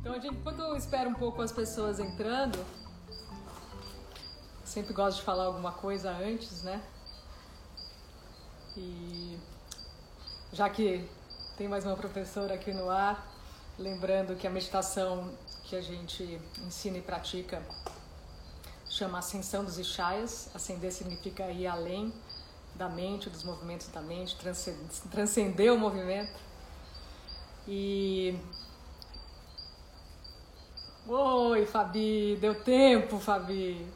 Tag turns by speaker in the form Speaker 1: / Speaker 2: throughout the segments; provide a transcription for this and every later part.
Speaker 1: Então, a gente, enquanto eu espero um pouco as pessoas entrando, sempre gosto de falar alguma coisa antes, né? E já que tem mais uma professora aqui no ar, lembrando que a meditação que a gente ensina e pratica chama Ascensão dos Ishayas. Ascender significa ir além da mente, dos movimentos da mente, transcender o movimento. E. Oi, Fabi, deu tempo, Fabi.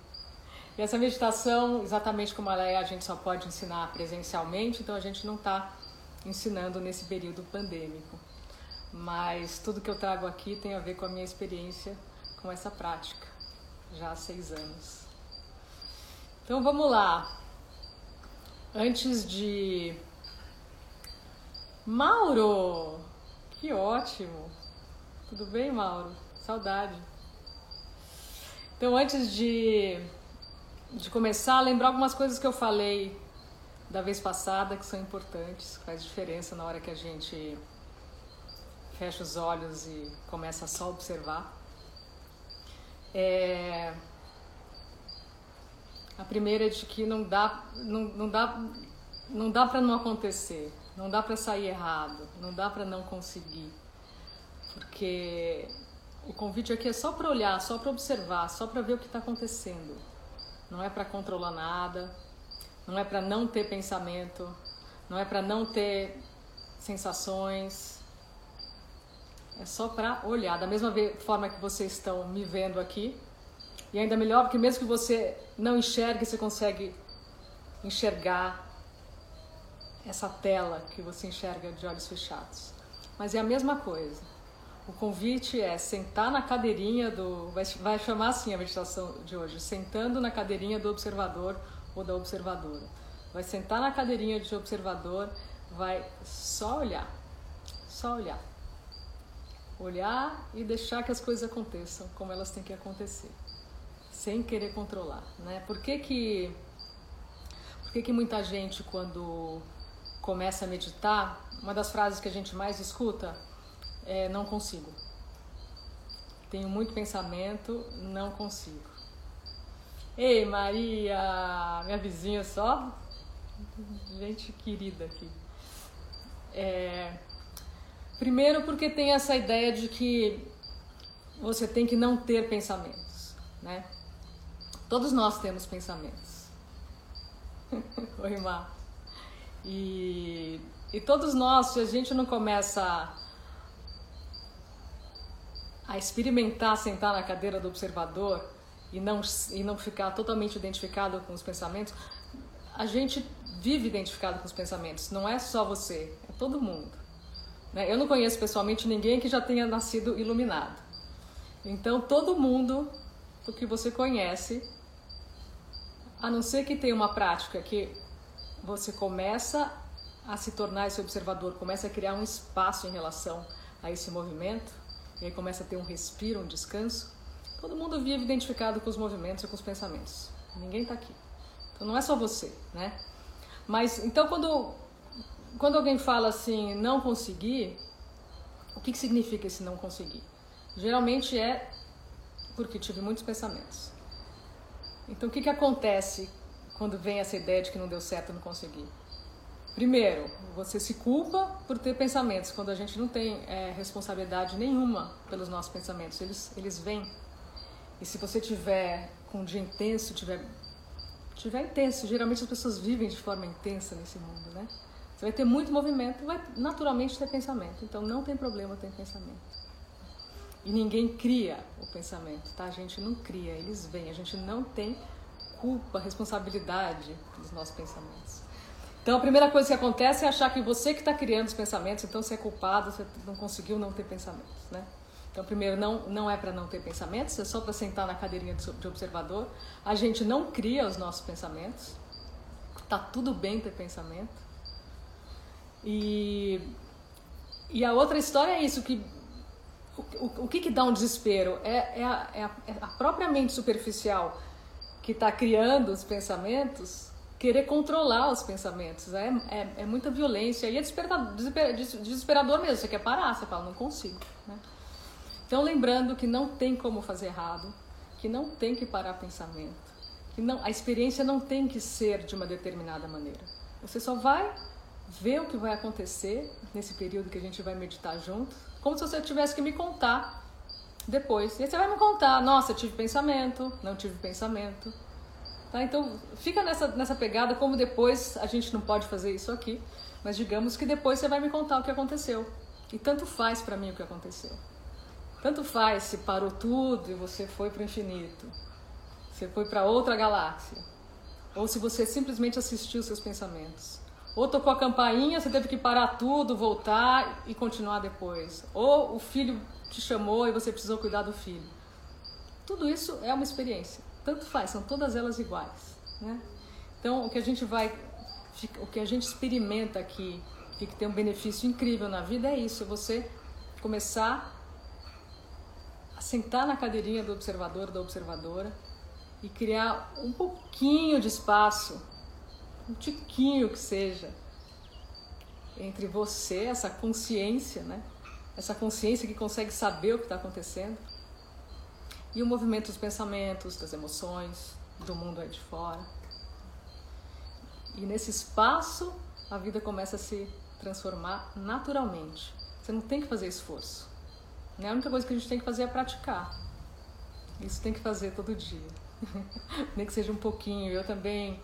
Speaker 1: E essa meditação, exatamente como ela é, a gente só pode ensinar presencialmente, então a gente não está ensinando nesse período pandêmico. Mas tudo que eu trago aqui tem a ver com a minha experiência com essa prática, já há seis anos. Então vamos lá. Antes de. Mauro! Que ótimo! Tudo bem, Mauro? Saudade. Então, antes de de começar lembrar algumas coisas que eu falei da vez passada que são importantes, que faz diferença na hora que a gente fecha os olhos e começa só a observar. É... A primeira é de que não dá, não, não dá, não dá para não acontecer, não dá para sair errado, não dá para não conseguir, porque o convite aqui é só para olhar, só para observar, só para ver o que está acontecendo não é para controlar nada, não é para não ter pensamento, não é para não ter sensações. É só para olhar, da mesma forma que vocês estão me vendo aqui. E ainda melhor, porque mesmo que você não enxergue, você consegue enxergar essa tela que você enxerga de olhos fechados. Mas é a mesma coisa. O convite é sentar na cadeirinha do. Vai, chamar assim a meditação de hoje: sentando na cadeirinha do observador ou da observadora. Vai sentar na cadeirinha de observador, vai só olhar. Só olhar. Olhar e deixar que as coisas aconteçam como elas têm que acontecer. Sem querer controlar. Né? Por que, que, por que, que muita gente, quando começa a meditar, uma das frases que a gente mais escuta é, não consigo. Tenho muito pensamento, não consigo. Ei, Maria, minha vizinha só, gente querida aqui. É, primeiro, porque tem essa ideia de que você tem que não ter pensamentos, né? Todos nós temos pensamentos. Oi, Mar. E, e todos nós, se a gente não começa a experimentar sentar na cadeira do observador e não, e não ficar totalmente identificado com os pensamentos, a gente vive identificado com os pensamentos, não é só você, é todo mundo. Né? Eu não conheço pessoalmente ninguém que já tenha nascido iluminado. Então, todo mundo o que você conhece, a não ser que tenha uma prática que você começa a se tornar esse observador, começa a criar um espaço em relação a esse movimento, e aí começa a ter um respiro, um descanso, todo mundo vive identificado com os movimentos e com os pensamentos. Ninguém está aqui. Então não é só você, né? Mas então quando quando alguém fala assim, não conseguir, o que, que significa esse não conseguir? Geralmente é porque tive muitos pensamentos. Então o que, que acontece quando vem essa ideia de que não deu certo, não consegui? Primeiro, você se culpa por ter pensamentos, quando a gente não tem é, responsabilidade nenhuma pelos nossos pensamentos, eles, eles vêm. E se você tiver com um dia intenso, tiver, tiver intenso, geralmente as pessoas vivem de forma intensa nesse mundo, né? Você vai ter muito movimento, vai naturalmente ter pensamento. Então não tem problema ter pensamento. E ninguém cria o pensamento, tá? A gente não cria, eles vêm. A gente não tem culpa, responsabilidade dos nossos pensamentos. Então a primeira coisa que acontece é achar que você que está criando os pensamentos, então você é culpado, você não conseguiu não ter pensamentos, né? Então primeiro não não é para não ter pensamentos, é só para sentar na cadeirinha de observador. A gente não cria os nossos pensamentos. Tá tudo bem ter pensamento. E e a outra história é isso que o, o, o que, que dá um desespero é, é, a, é a, é a própria mente superficial que está criando os pensamentos querer controlar os pensamentos. É, é, é muita violência e é desesperador, desesperador mesmo. Você quer parar, você fala, não consigo. Né? Então, lembrando que não tem como fazer errado, que não tem que parar pensamento, que não, a experiência não tem que ser de uma determinada maneira. Você só vai ver o que vai acontecer nesse período que a gente vai meditar junto, como se você tivesse que me contar depois. E aí você vai me contar, nossa, tive pensamento, não tive pensamento. Tá? Então, fica nessa, nessa pegada, como depois a gente não pode fazer isso aqui, mas digamos que depois você vai me contar o que aconteceu. E tanto faz para mim o que aconteceu. Tanto faz se parou tudo e você foi para o infinito, você foi para outra galáxia, ou se você simplesmente assistiu seus pensamentos. Ou tocou a campainha, você teve que parar tudo, voltar e continuar depois. Ou o filho te chamou e você precisou cuidar do filho. Tudo isso é uma experiência. Tanto faz, são todas elas iguais. Né? Então, o que a gente vai, o que a gente experimenta aqui, e que tem um benefício incrível na vida é isso: é você começar a sentar na cadeirinha do observador, da observadora e criar um pouquinho de espaço um tiquinho que seja, entre você, essa consciência, né? Essa consciência que consegue saber o que está acontecendo, e o movimento dos pensamentos, das emoções, do mundo aí de fora. E nesse espaço, a vida começa a se transformar naturalmente. Você não tem que fazer esforço. Né? A única coisa que a gente tem que fazer é praticar. Isso tem que fazer todo dia. Nem que seja um pouquinho. Eu também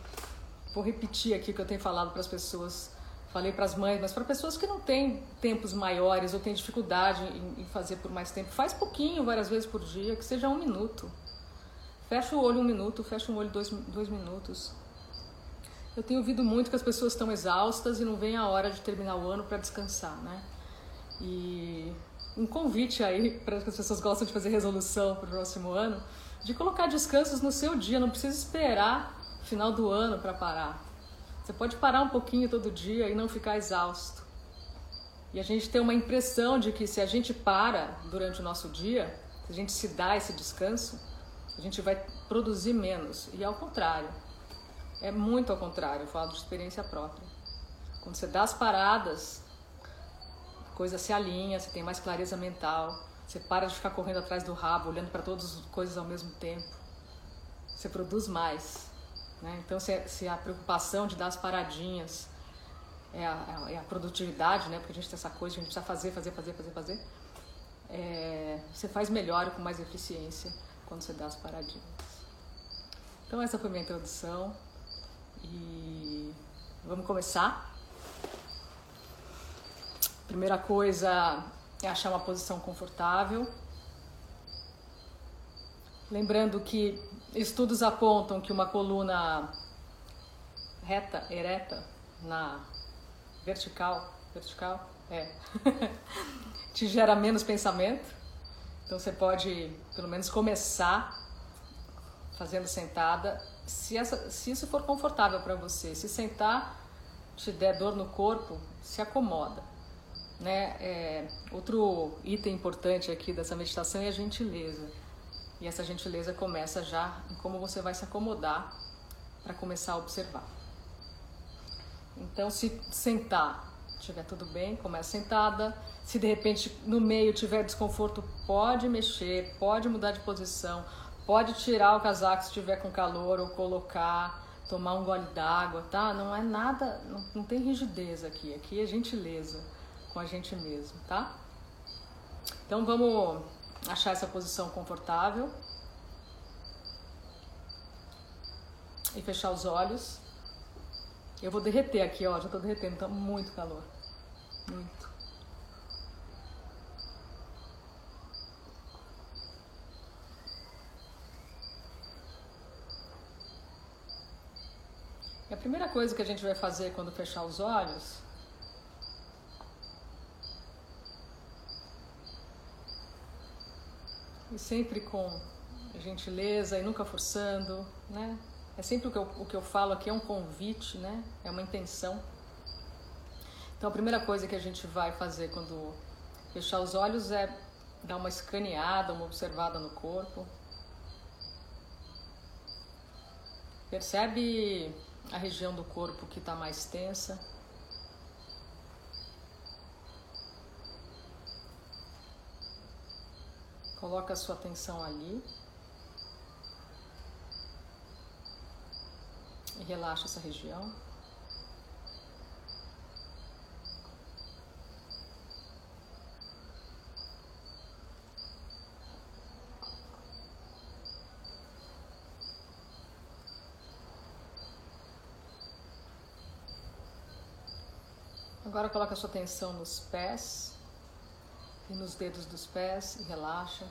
Speaker 1: vou repetir aqui o que eu tenho falado para as pessoas, falei para as mães, mas para pessoas que não têm tempos maiores ou têm dificuldade em, em, fazer por mais tempo, faz pouquinho, várias vezes por dia, que seja um minuto. Fecha o olho um minuto, fecha o olho dois, dois minutos. Eu tenho ouvido muito que as pessoas estão exaustas e não vem a hora de terminar o ano para descansar, né? E um convite aí para as pessoas gostam de fazer resolução para o próximo ano, de colocar descansos no seu dia, não precisa esperar final do ano para parar. Você pode parar um pouquinho todo dia e não ficar exausto. E a gente tem uma impressão de que se a gente para durante o nosso dia, se a gente se dá esse descanso, a gente vai produzir menos. E ao contrário. É muito ao contrário, eu falo de experiência própria. Quando você dá as paradas, a coisa se alinha, você tem mais clareza mental, você para de ficar correndo atrás do rabo, olhando para todas as coisas ao mesmo tempo. Você produz mais. Né? Então, se, se, a preocupação de dar as paradinhas é a, é a, produtividade, né? porque a gente tem essa coisa, a gente precisa fazer, fazer, fazer, fazer, fazer, é, você faz melhor e com mais eficiência quando você dá as paradinhas. Então, essa foi minha introdução e vamos começar. Primeira coisa é achar uma posição confortável. Lembrando que Estudos apontam que uma coluna reta, ereta, na vertical, vertical, é, te gera menos pensamento. Então você pode, pelo menos, começar fazendo sentada, se, essa, se isso for confortável para você. Se sentar te der dor no corpo, se acomoda. Né? É, outro item importante aqui dessa meditação é a gentileza. E essa gentileza começa já em como você vai se acomodar para começar a observar. Então, se sentar, tiver tudo bem, começa sentada. Se de repente no meio tiver desconforto, pode mexer, pode mudar de posição, pode tirar o casaco se tiver com calor ou colocar, tomar um gole d'água, tá? Não é nada, não, não tem rigidez aqui. Aqui é gentileza com a gente mesmo, tá? Então vamos achar essa posição confortável e fechar os olhos. Eu vou derreter aqui, ó, já tô derretendo, tá muito calor. Muito. E a primeira coisa que a gente vai fazer quando fechar os olhos e sempre com gentileza e nunca forçando, né? É sempre o que, eu, o que eu falo aqui é um convite, né? É uma intenção. Então a primeira coisa que a gente vai fazer quando fechar os olhos é dar uma escaneada, uma observada no corpo. Percebe a região do corpo que está mais tensa. Coloca a sua atenção ali. E relaxa essa região. Agora coloca a sua atenção nos pés e nos dedos dos pés e relaxa.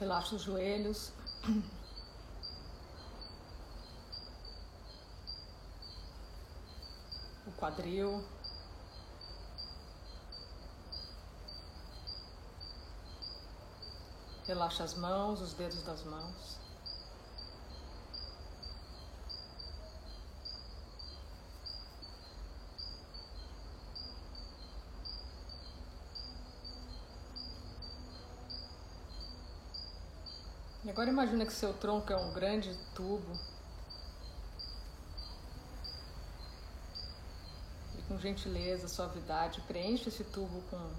Speaker 1: Relaxa os joelhos. O quadril. Relaxa as mãos, os dedos das mãos. E agora imagina que seu tronco é um grande tubo. E com gentileza, suavidade, preenche esse tubo com,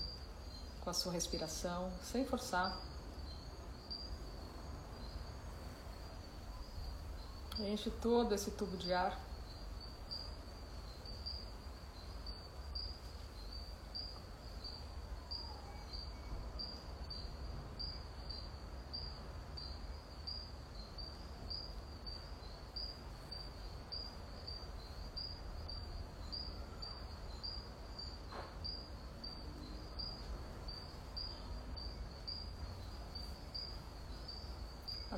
Speaker 1: com a sua respiração, sem forçar. Enche todo esse tubo de ar.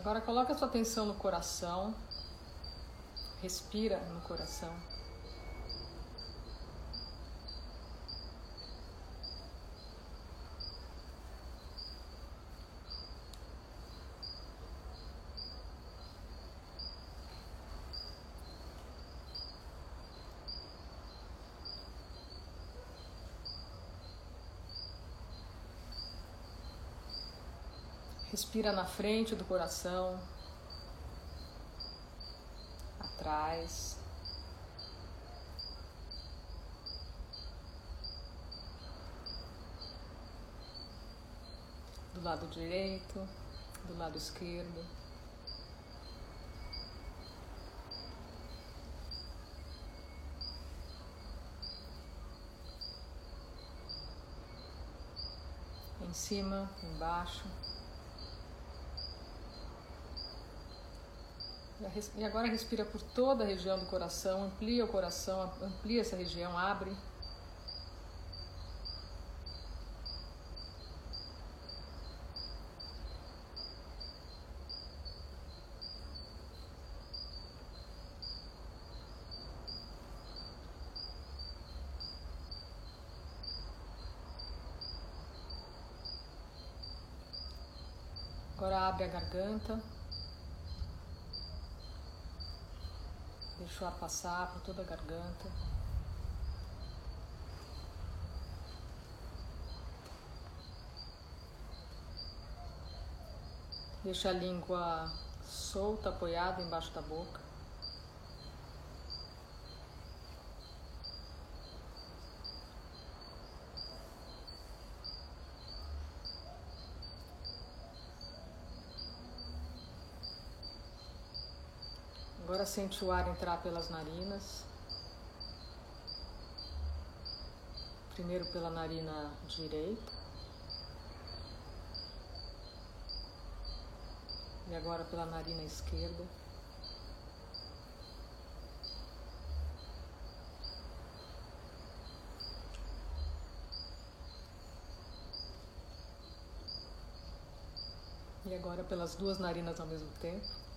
Speaker 1: Agora coloca a sua atenção no coração. Respira no coração. Respira na frente do coração atrás. Do lado direito, do lado esquerdo. Em cima, embaixo. E agora respira por toda a região do coração, amplia o coração, amplia essa região, abre. Agora abre a garganta. Deixa o ar passar por toda a garganta. Deixa a língua solta, apoiada embaixo da boca. Agora sente o ar entrar pelas narinas. Primeiro pela narina direita. E agora pela narina esquerda. E agora pelas duas narinas ao mesmo tempo.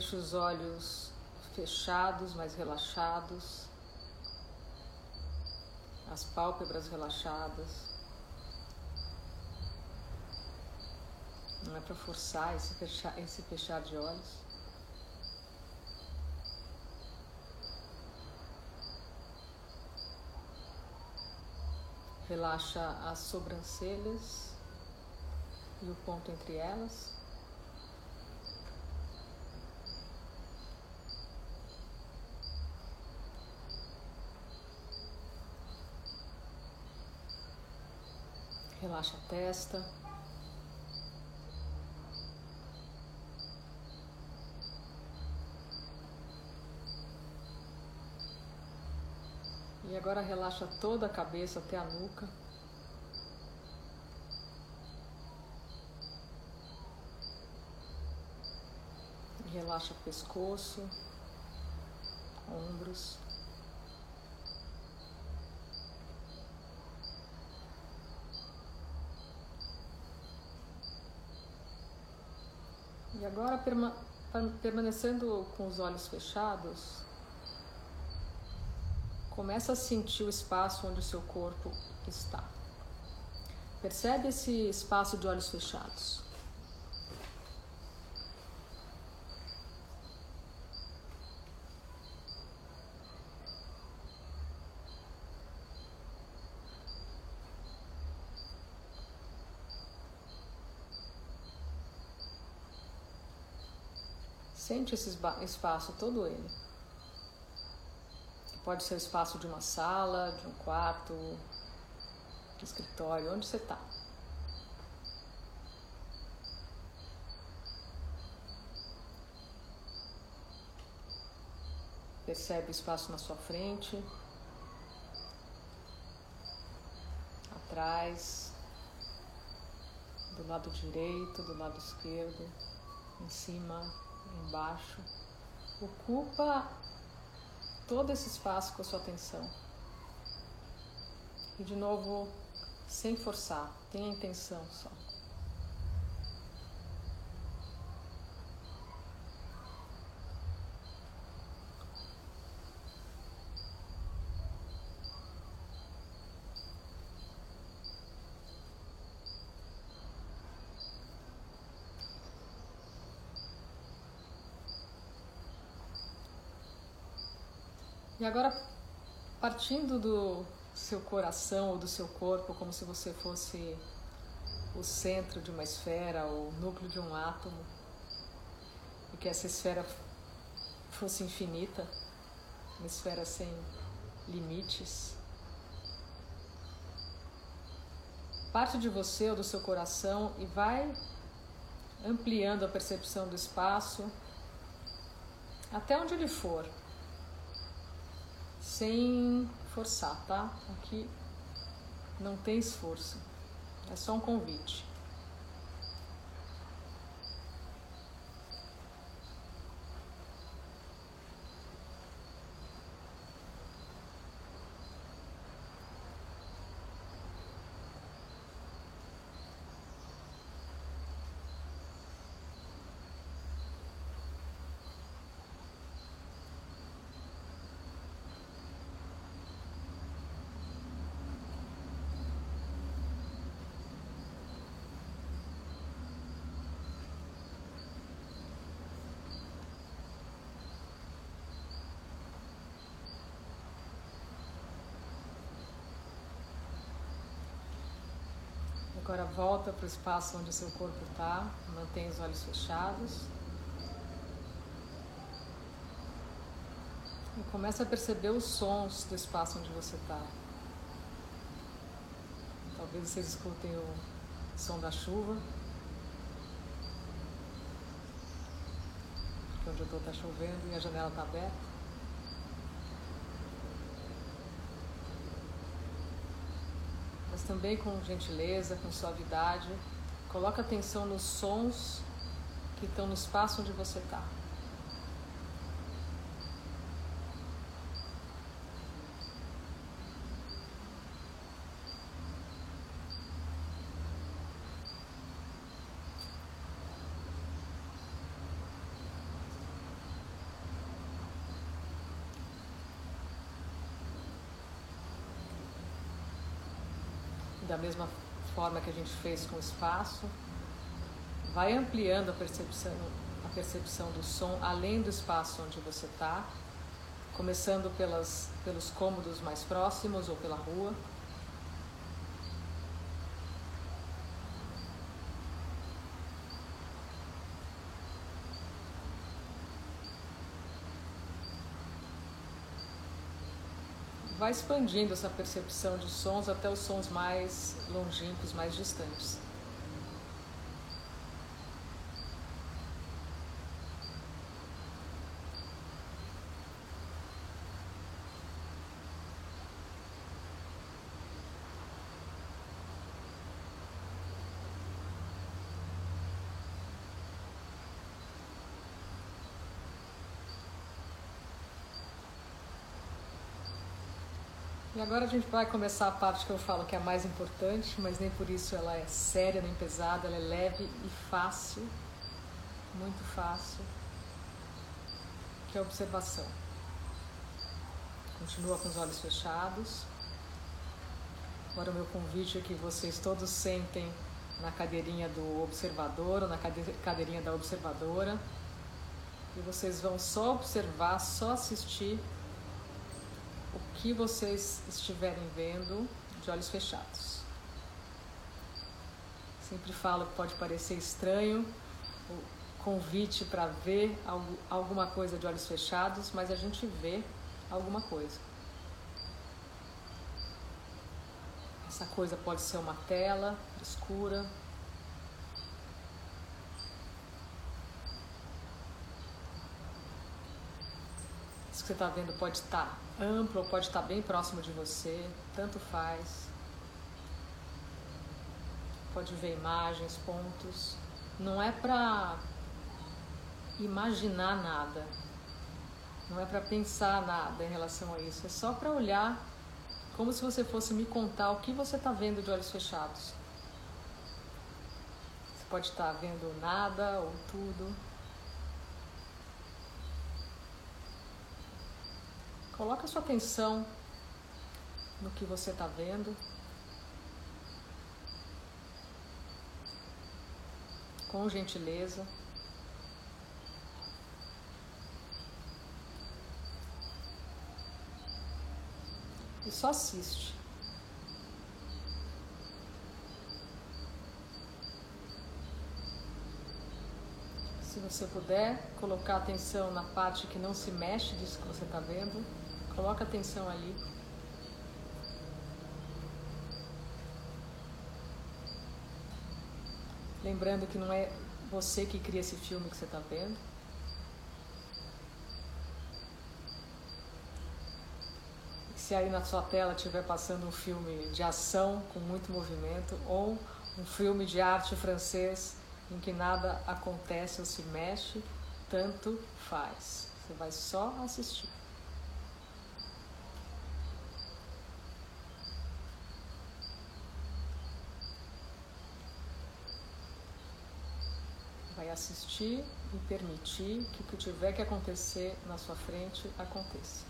Speaker 1: Deixa os olhos fechados, mas relaxados. as pálpebras relaxadas. Não é para forçar esse fechar, esse fechar de olhos. Relaxa as sobrancelhas e o ponto entre elas. Relaxa a testa. E agora relaxa toda a cabeça até a nuca. Relaxa o pescoço, ombros. E agora, permanecendo com os olhos fechados, começa a sentir o espaço onde o seu corpo está. Percebe esse espaço de olhos fechados. Sente esse espaço, todo ele. Pode ser o espaço de uma sala, de um quarto, de escritório, onde você está. Percebe o espaço na sua frente, atrás, do lado direito, do lado esquerdo, em cima, embaixo. Ocupa todo esse espaço com a sua atenção. E de novo, sem forçar, tenha intenção só. E agora, partindo do seu coração ou do seu corpo, como se você fosse o centro de uma esfera ou o núcleo de um átomo, e que essa esfera fosse infinita, uma esfera sem limites. Parte de você ou do seu coração e vai ampliando a percepção do espaço até onde ele for sem forçar, tá? Aqui não tem esforço, é só um convite. Agora volta para o espaço onde o seu corpo está, mantém os olhos fechados. E começa a perceber os sons do espaço onde você está. Talvez vocês escutem o som da chuva. Porque onde eu estou está chovendo e a janela está aberta. Mas também com gentileza, com suavidade. Coloca atenção nos sons que estão no espaço onde você está. Mesma forma que a gente fez com o espaço. Vai ampliando a percepção, a percepção do som além do espaço onde você está, começando pelas, pelos cômodos mais próximos ou pela rua. Vai expandindo essa percepção de sons até os sons mais longínquos, mais distantes. E agora a gente vai começar a parte que eu falo que é a mais importante, mas nem por isso ela é séria nem pesada, ela é leve e fácil, muito fácil, que é a observação. Continua com os olhos fechados. Agora o meu convite é que vocês todos sentem na cadeirinha do observador ou na cadeirinha da observadora. E vocês vão só observar, só assistir que vocês estiverem vendo de olhos fechados. Sempre falo que pode parecer estranho o convite para ver alguma coisa de olhos fechados, mas a gente vê alguma coisa. Essa coisa pode ser uma tela escura, você está vendo pode estar amplo ou pode estar bem próximo de você, tanto faz. Pode ver imagens, pontos. Não é para imaginar nada, não é para pensar nada em relação a isso, é só para olhar como se você fosse me contar o que você está vendo de olhos fechados. Você pode estar vendo nada ou tudo. Coloca sua atenção no que você está vendo. Com gentileza. E só assiste. Se você puder, colocar atenção na parte que não se mexe disso que você está vendo. Coloca atenção ali. Lembrando que não é você que cria esse filme que você está vendo. Se aí na sua tela estiver passando um filme de ação com muito movimento ou um filme de arte francês em que nada acontece ou se mexe, tanto faz. Você vai só assistir. E permitir que o que tiver que acontecer na sua frente aconteça.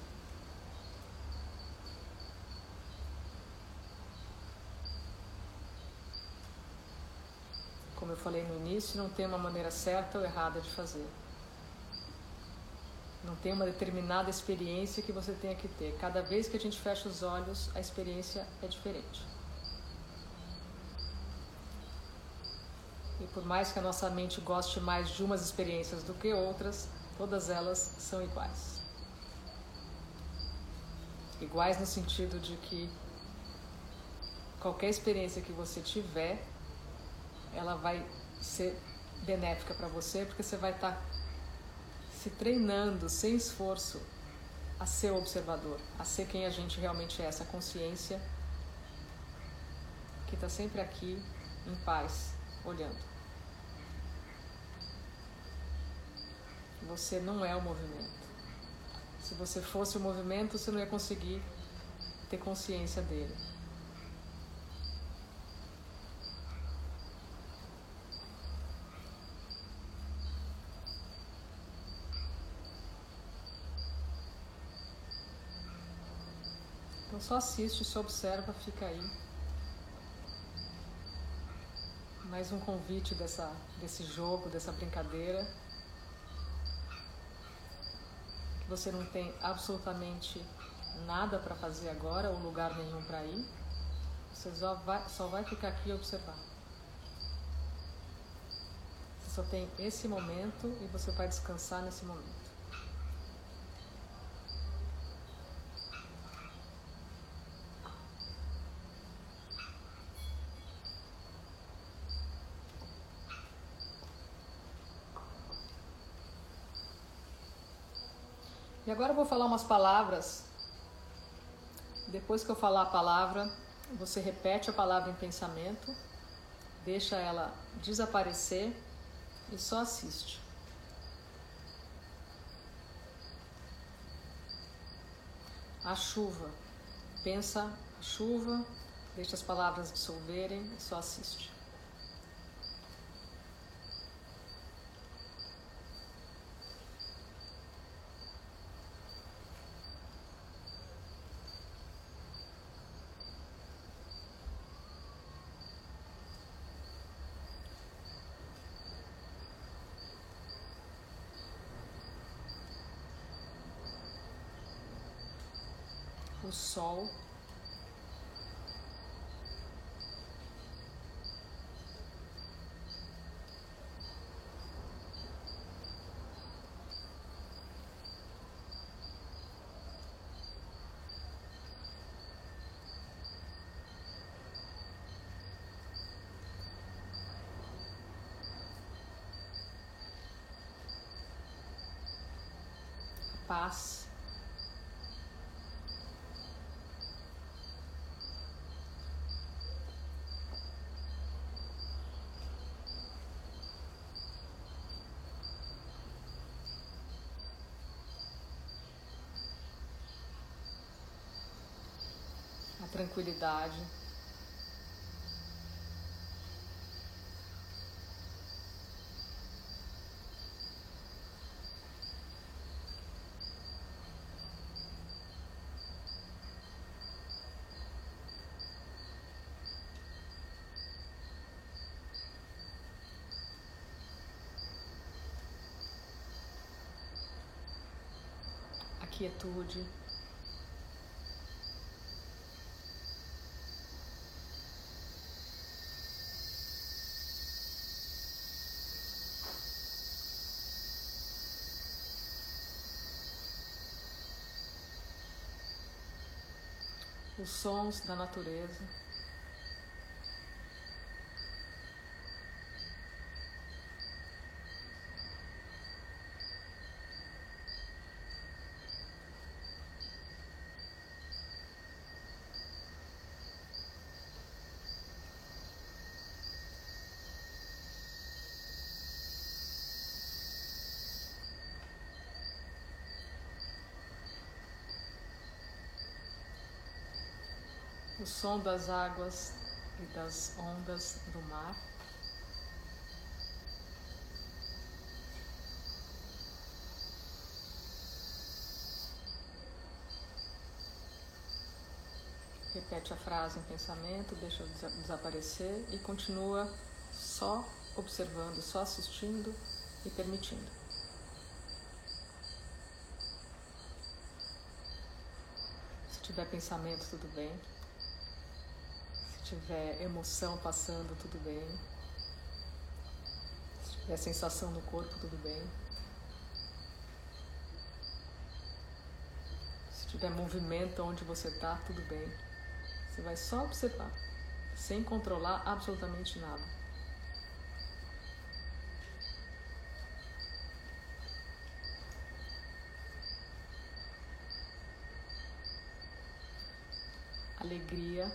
Speaker 1: Como eu falei no início, não tem uma maneira certa ou errada de fazer. Não tem uma determinada experiência que você tenha que ter. Cada vez que a gente fecha os olhos, a experiência é diferente. Por mais que a nossa mente goste mais de umas experiências do que outras, todas elas são iguais. Iguais no sentido de que qualquer experiência que você tiver, ela vai ser benéfica para você, porque você vai estar tá se treinando sem esforço a ser observador, a ser quem a gente realmente é, essa consciência que está sempre aqui em paz, olhando. Você não é o movimento. Se você fosse o movimento, você não ia conseguir ter consciência dele. Então só assiste, só observa, fica aí. mais um convite dessa, desse jogo, dessa brincadeira. Que você não tem absolutamente nada para fazer agora ou lugar nenhum para ir. Você só vai, só vai ficar aqui e observar. Você só tem esse momento e você vai descansar nesse momento. Agora eu vou falar umas palavras. Depois que eu falar a palavra, você repete a palavra em pensamento, deixa ela desaparecer e só assiste. A chuva. Pensa a chuva, deixa as palavras dissolverem e só assiste. o sol. Paz. tranquilidade. Quietude. os sons da natureza. O som das águas e das ondas do mar. Repete a frase em pensamento, deixa desaparecer e continua só observando, só assistindo e permitindo. Se tiver pensamento, tudo bem tiver emoção passando, tudo bem. Se tiver sensação no corpo, tudo bem. Se tiver movimento onde você está, tudo bem. Você vai só observar, sem controlar absolutamente nada. Alegria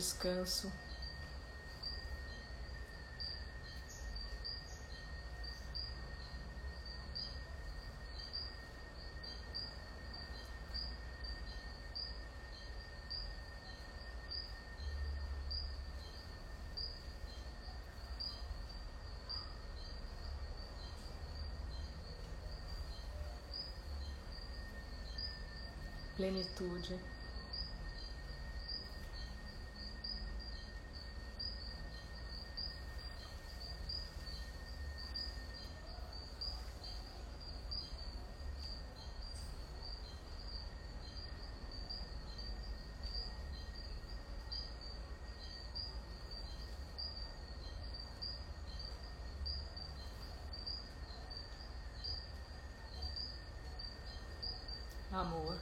Speaker 1: descanso. Plenitude. Amor.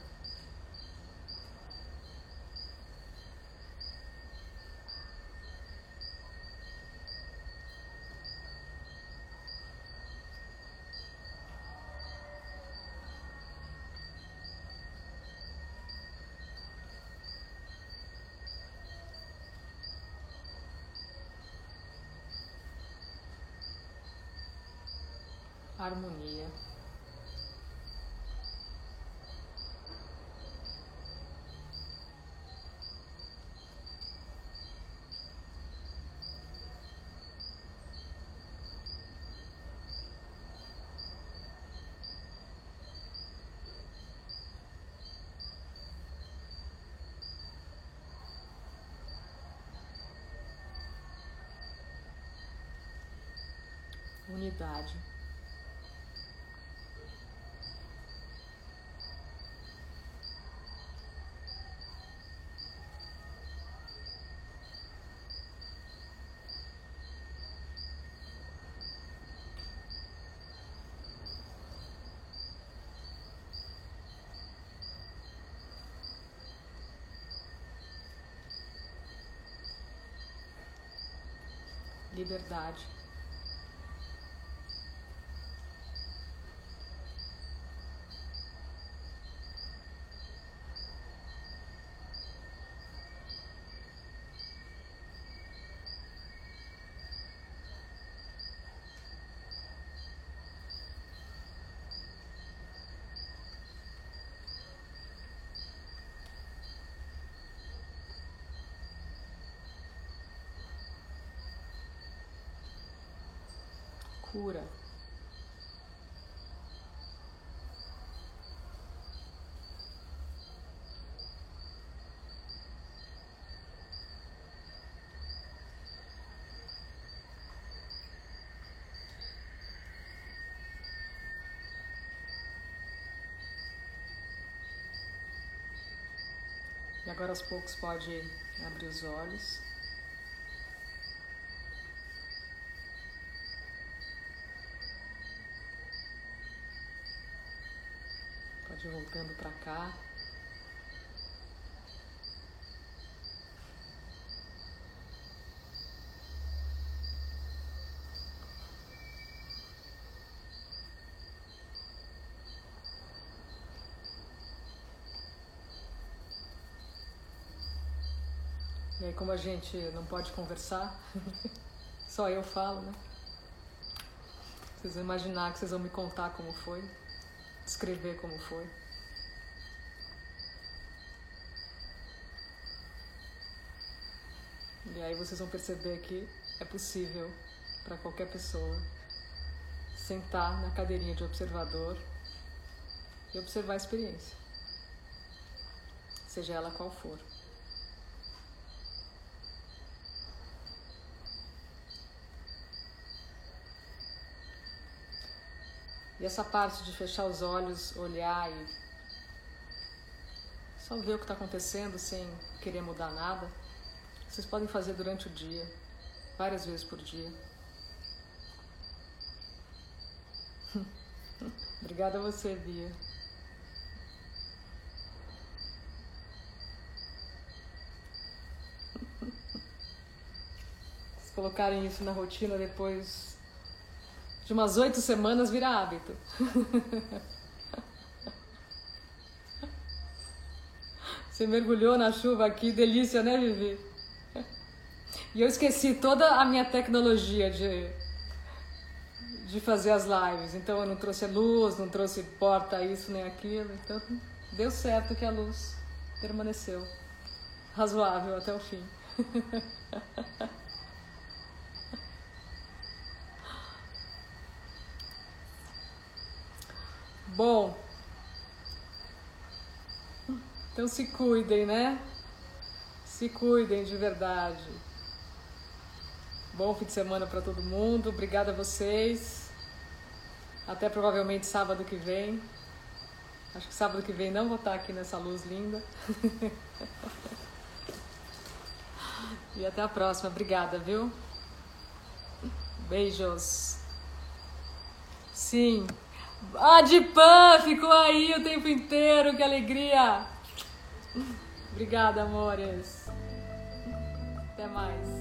Speaker 1: harmonia. Unidade. liberdade. Cura. E agora aos poucos pode abrir os olhos. Pode ir voltando para cá. E aí, como a gente não pode conversar, só eu falo, né? Vocês vão imaginar que vocês vão me contar como foi descrever como foi. E aí vocês vão perceber que é possível para qualquer pessoa sentar na cadeirinha de observador e observar a experiência, seja ela qual for. E essa parte de fechar os olhos, olhar e só ver o que está acontecendo sem querer mudar nada, vocês podem fazer durante o dia, várias vezes por dia. Obrigada a você, Bia. Se colocarem isso na rotina depois de umas oito semanas vira hábito. Você mergulhou na chuva aqui, delícia, né, Vivi? E eu esqueci toda a minha tecnologia de, de fazer as lives. Então eu não trouxe luz, não trouxe porta isso nem aquilo. Então deu certo que a luz permaneceu razoável até o fim. Bom. Então se cuidem, né? Se cuidem de verdade. Bom fim de semana para todo mundo. Obrigada a vocês. Até provavelmente sábado que vem. Acho que sábado que vem não vou estar aqui nessa luz linda. e até a próxima. Obrigada, viu? Beijos. Sim. Ah, de pan! Ficou aí o tempo inteiro, que alegria! Obrigada, amores. Até mais.